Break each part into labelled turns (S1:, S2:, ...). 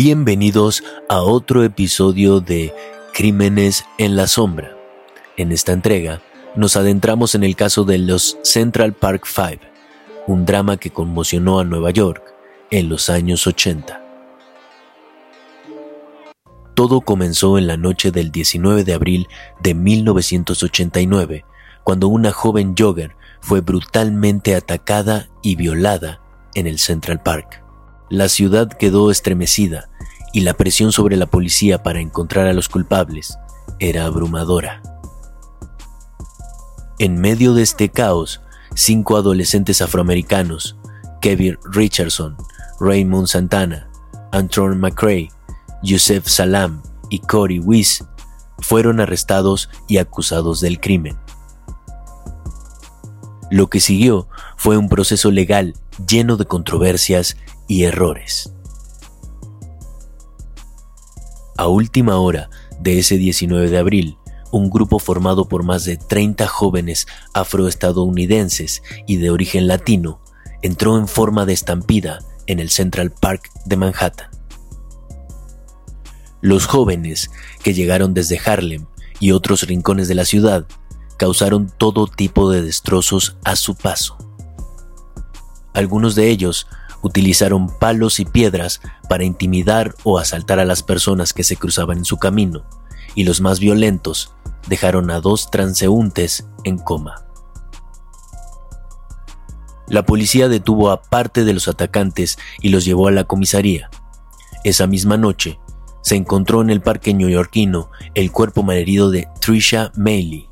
S1: Bienvenidos a otro episodio de Crímenes en la Sombra. En esta entrega nos adentramos en el caso de los Central Park Five, un drama que conmocionó a Nueva York en los años 80. Todo comenzó en la noche del 19 de abril de 1989, cuando una joven jogger fue brutalmente atacada y violada en el Central Park. La ciudad quedó estremecida y la presión sobre la policía para encontrar a los culpables era abrumadora. En medio de este caos, cinco adolescentes afroamericanos, Kevin Richardson, Raymond Santana, Antron McCrae, Yusef Salam y Corey Weiss, fueron arrestados y acusados del crimen. Lo que siguió fue un proceso legal lleno de controversias y errores. A última hora de ese 19 de abril, un grupo formado por más de 30 jóvenes afroestadounidenses y de origen latino entró en forma de estampida en el Central Park de Manhattan. Los jóvenes, que llegaron desde Harlem y otros rincones de la ciudad, causaron todo tipo de destrozos a su paso. Algunos de ellos utilizaron palos y piedras para intimidar o asaltar a las personas que se cruzaban en su camino, y los más violentos dejaron a dos transeúntes en coma. La policía detuvo a parte de los atacantes y los llevó a la comisaría. Esa misma noche, se encontró en el parque neoyorquino el cuerpo malherido de Trisha Maley,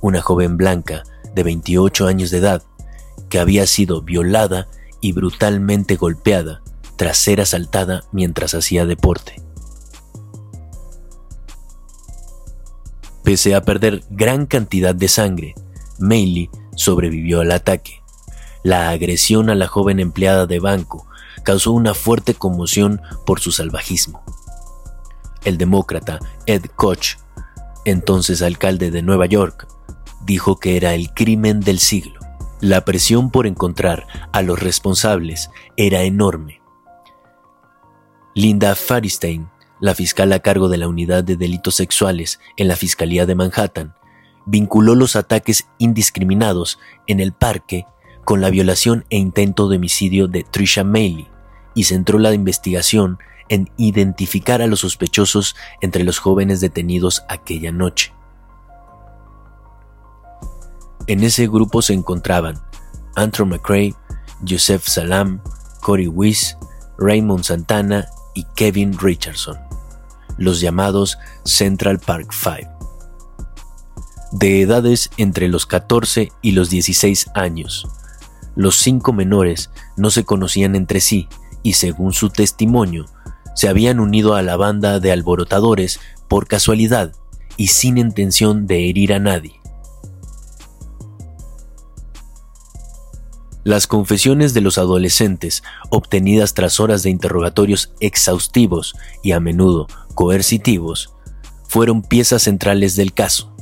S1: una joven blanca de 28 años de edad, que había sido violada y brutalmente golpeada tras ser asaltada mientras hacía deporte. Pese a perder gran cantidad de sangre, Meili sobrevivió al ataque. La agresión a la joven empleada de banco causó una fuerte conmoción por su salvajismo. El demócrata Ed Koch, entonces alcalde de Nueva York, dijo que era el crimen del siglo. La presión por encontrar a los responsables era enorme. Linda Faristein, la fiscal a cargo de la unidad de delitos sexuales en la Fiscalía de Manhattan, vinculó los ataques indiscriminados en el parque con la violación e intento de homicidio de Trisha Maley y centró la investigación en identificar a los sospechosos entre los jóvenes detenidos aquella noche. En ese grupo se encontraban Andrew McCrae, Joseph Salam, Corey Weiss, Raymond Santana y Kevin Richardson, los llamados Central Park Five. De edades entre los 14 y los 16 años, los cinco menores no se conocían entre sí y según su testimonio, se habían unido a la banda de alborotadores por casualidad y sin intención de herir a nadie. Las confesiones de los adolescentes, obtenidas tras horas de interrogatorios exhaustivos y a menudo coercitivos, fueron piezas centrales del caso.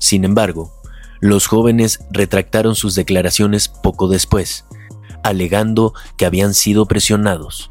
S1: Sin embargo, los jóvenes retractaron sus declaraciones poco después, alegando que habían sido presionados.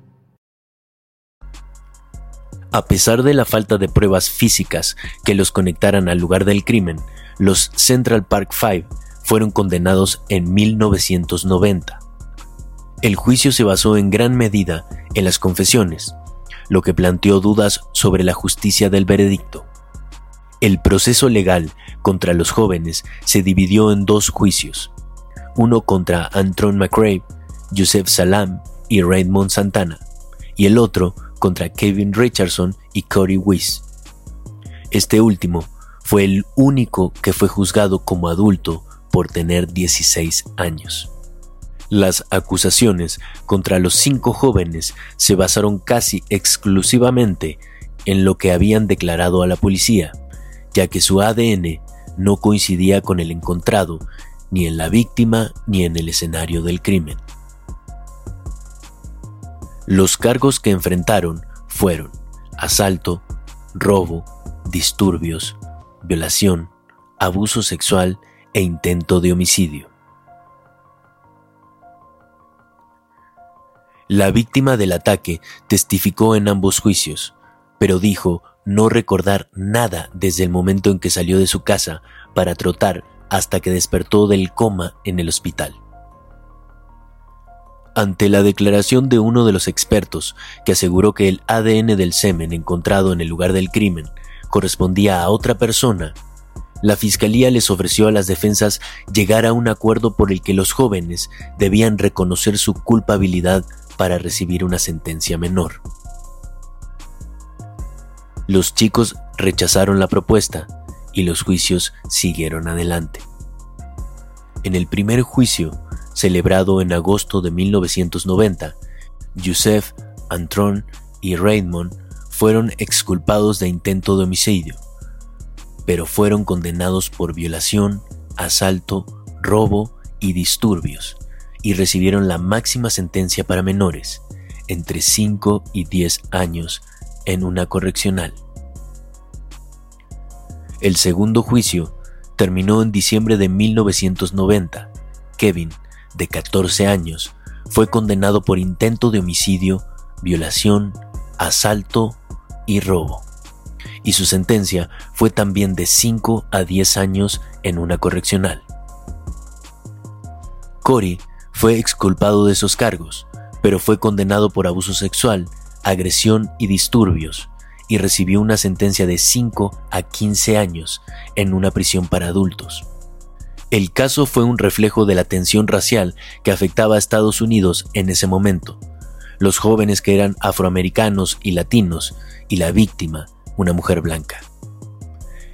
S1: A pesar de la falta de pruebas físicas que los conectaran al lugar del crimen, los Central Park Five fueron condenados en 1990. El juicio se basó en gran medida en las confesiones, lo que planteó dudas sobre la justicia del veredicto. El proceso legal contra los jóvenes se dividió en dos juicios, uno contra Antron McRae, Joseph Salam y Raymond Santana, y el otro contra Kevin Richardson y Corey Weiss. Este último fue el único que fue juzgado como adulto por tener 16 años. Las acusaciones contra los cinco jóvenes se basaron casi exclusivamente en lo que habían declarado a la policía, ya que su ADN no coincidía con el encontrado ni en la víctima ni en el escenario del crimen. Los cargos que enfrentaron fueron asalto, robo, disturbios, violación, abuso sexual e intento de homicidio. La víctima del ataque testificó en ambos juicios, pero dijo no recordar nada desde el momento en que salió de su casa para trotar hasta que despertó del coma en el hospital. Ante la declaración de uno de los expertos que aseguró que el ADN del semen encontrado en el lugar del crimen correspondía a otra persona, la fiscalía les ofreció a las defensas llegar a un acuerdo por el que los jóvenes debían reconocer su culpabilidad para recibir una sentencia menor. Los chicos rechazaron la propuesta y los juicios siguieron adelante. En el primer juicio, celebrado en agosto de 1990, Youssef, Antron y Raymond fueron exculpados de intento de homicidio, pero fueron condenados por violación, asalto, robo y disturbios, y recibieron la máxima sentencia para menores, entre 5 y 10 años, en una correccional. El segundo juicio terminó en diciembre de 1990. Kevin de 14 años, fue condenado por intento de homicidio, violación, asalto y robo. Y su sentencia fue también de 5 a 10 años en una correccional. Cory fue exculpado de esos cargos, pero fue condenado por abuso sexual, agresión y disturbios, y recibió una sentencia de 5 a 15 años en una prisión para adultos. El caso fue un reflejo de la tensión racial que afectaba a Estados Unidos en ese momento. Los jóvenes que eran afroamericanos y latinos y la víctima, una mujer blanca.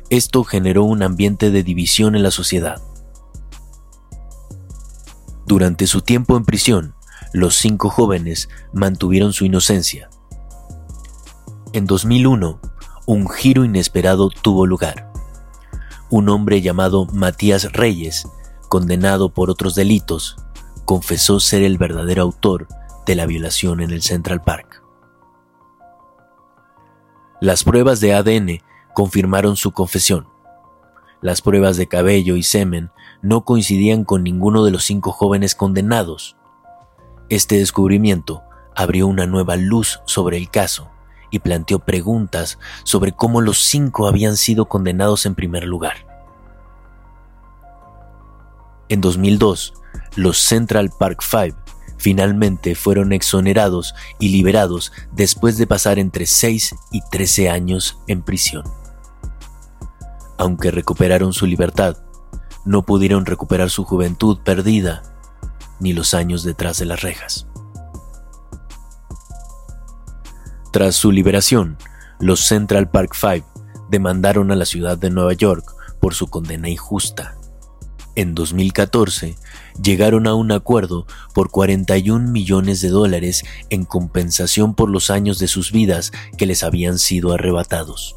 S1: Esto generó un ambiente de división en la sociedad. Durante su tiempo en prisión, los cinco jóvenes mantuvieron su inocencia. En 2001, un giro inesperado tuvo lugar un hombre llamado Matías Reyes, condenado por otros delitos, confesó ser el verdadero autor de la violación en el Central Park. Las pruebas de ADN confirmaron su confesión. Las pruebas de cabello y semen no coincidían con ninguno de los cinco jóvenes condenados. Este descubrimiento abrió una nueva luz sobre el caso y planteó preguntas sobre cómo los cinco habían sido condenados en primer lugar. En 2002, los Central Park Five finalmente fueron exonerados y liberados después de pasar entre 6 y 13 años en prisión. Aunque recuperaron su libertad, no pudieron recuperar su juventud perdida ni los años detrás de las rejas. Tras su liberación, los Central Park Five demandaron a la ciudad de Nueva York por su condena injusta. En 2014, llegaron a un acuerdo por 41 millones de dólares en compensación por los años de sus vidas que les habían sido arrebatados.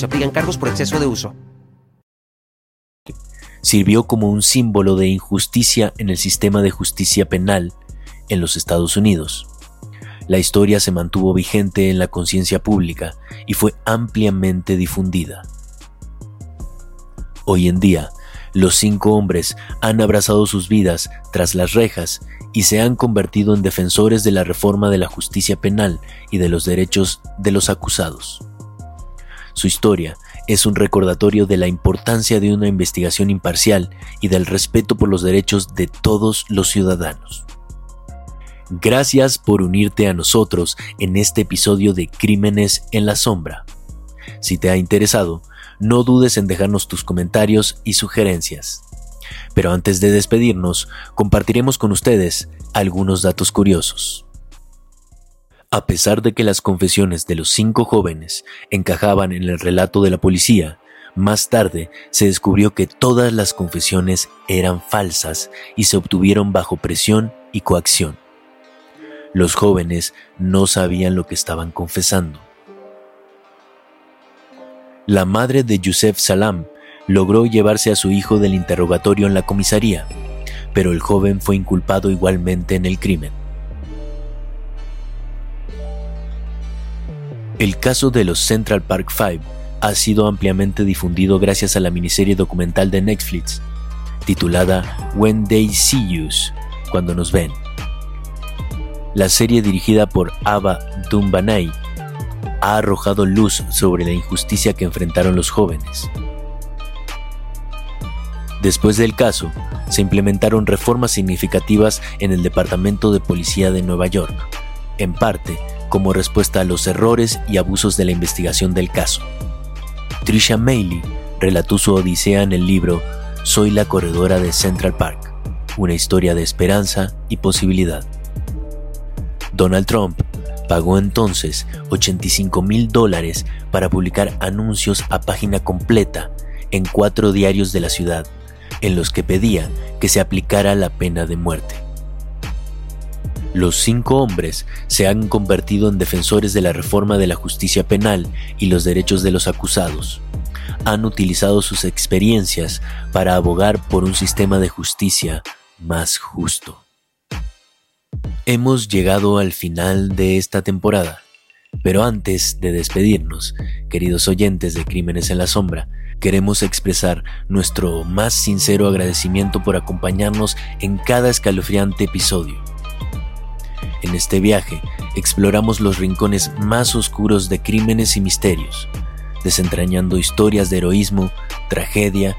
S2: Se aplican cargos por exceso de uso
S1: sirvió como un símbolo de injusticia en el sistema de justicia penal en los Estados Unidos. La historia se mantuvo vigente en la conciencia pública y fue ampliamente difundida. Hoy en día, los cinco hombres han abrazado sus vidas tras las rejas y se han convertido en defensores de la reforma de la justicia penal y de los derechos de los acusados. Su historia es un recordatorio de la importancia de una investigación imparcial y del respeto por los derechos de todos los ciudadanos. Gracias por unirte a nosotros en este episodio de Crímenes en la Sombra. Si te ha interesado, no dudes en dejarnos tus comentarios y sugerencias. Pero antes de despedirnos, compartiremos con ustedes algunos datos curiosos. A pesar de que las confesiones de los cinco jóvenes encajaban en el relato de la policía, más tarde se descubrió que todas las confesiones eran falsas y se obtuvieron bajo presión y coacción. Los jóvenes no sabían lo que estaban confesando. La madre de Yusef Salam logró llevarse a su hijo del interrogatorio en la comisaría, pero el joven fue inculpado igualmente en el crimen. El caso de los Central Park Five ha sido ampliamente difundido gracias a la miniserie documental de Netflix, titulada When They See Us, cuando nos ven. La serie dirigida por Ava Dumbanay ha arrojado luz sobre la injusticia que enfrentaron los jóvenes. Después del caso, se implementaron reformas significativas en el Departamento de Policía de Nueva York, en parte como respuesta a los errores y abusos de la investigación del caso. Trisha Mailey relató su odisea en el libro Soy la corredora de Central Park, una historia de esperanza y posibilidad. Donald Trump pagó entonces 85 mil dólares para publicar anuncios a página completa en cuatro diarios de la ciudad, en los que pedía que se aplicara la pena de muerte. Los cinco hombres se han convertido en defensores de la reforma de la justicia penal y los derechos de los acusados. Han utilizado sus experiencias para abogar por un sistema de justicia más justo. Hemos llegado al final de esta temporada, pero antes de despedirnos, queridos oyentes de Crímenes en la Sombra, queremos expresar nuestro más sincero agradecimiento por acompañarnos en cada escalofriante episodio. En este viaje exploramos los rincones más oscuros de crímenes y misterios, desentrañando historias de heroísmo, tragedia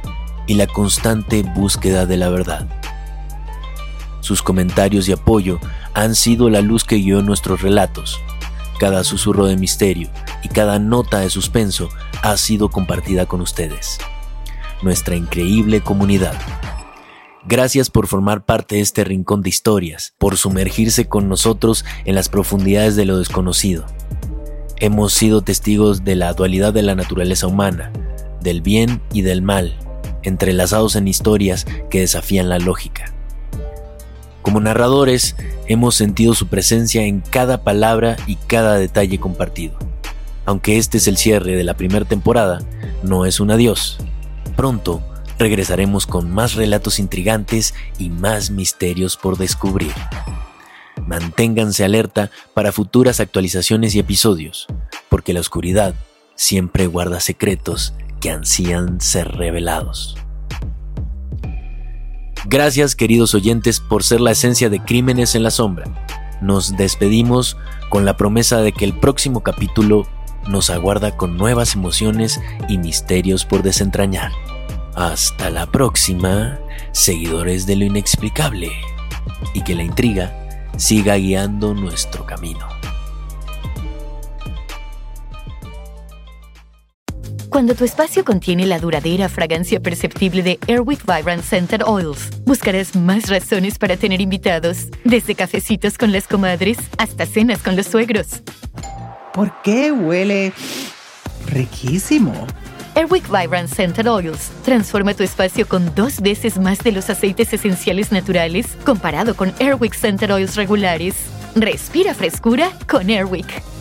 S1: y la constante búsqueda de la verdad. Sus comentarios y apoyo han sido la luz que guió nuestros relatos. Cada susurro de misterio y cada nota de suspenso ha sido compartida con ustedes. Nuestra increíble comunidad Gracias por formar parte de este rincón de historias, por sumergirse con nosotros en las profundidades de lo desconocido. Hemos sido testigos de la dualidad de la naturaleza humana, del bien y del mal, entrelazados en historias que desafían la lógica. Como narradores, hemos sentido su presencia en cada palabra y cada detalle compartido. Aunque este es el cierre de la primera temporada, no es un adiós. Pronto regresaremos con más relatos intrigantes y más misterios por descubrir. Manténganse alerta para futuras actualizaciones y episodios, porque la oscuridad siempre guarda secretos que ansían ser revelados. Gracias queridos oyentes por ser la esencia de Crímenes en la Sombra. Nos despedimos con la promesa de que el próximo capítulo nos aguarda con nuevas emociones y misterios por desentrañar. Hasta la próxima, seguidores de lo inexplicable, y que la intriga siga guiando nuestro camino.
S3: Cuando tu espacio contiene la duradera fragancia perceptible de Airwick Vibrant Scented Oils, buscarás más razones para tener invitados, desde cafecitos con las comadres hasta cenas con los suegros.
S4: ¿Por qué huele riquísimo?
S3: Airwick Vibrant Scented Oils transforma tu espacio con dos veces más de los aceites esenciales naturales comparado con Airwick Scented Oils regulares. Respira frescura con Airwick.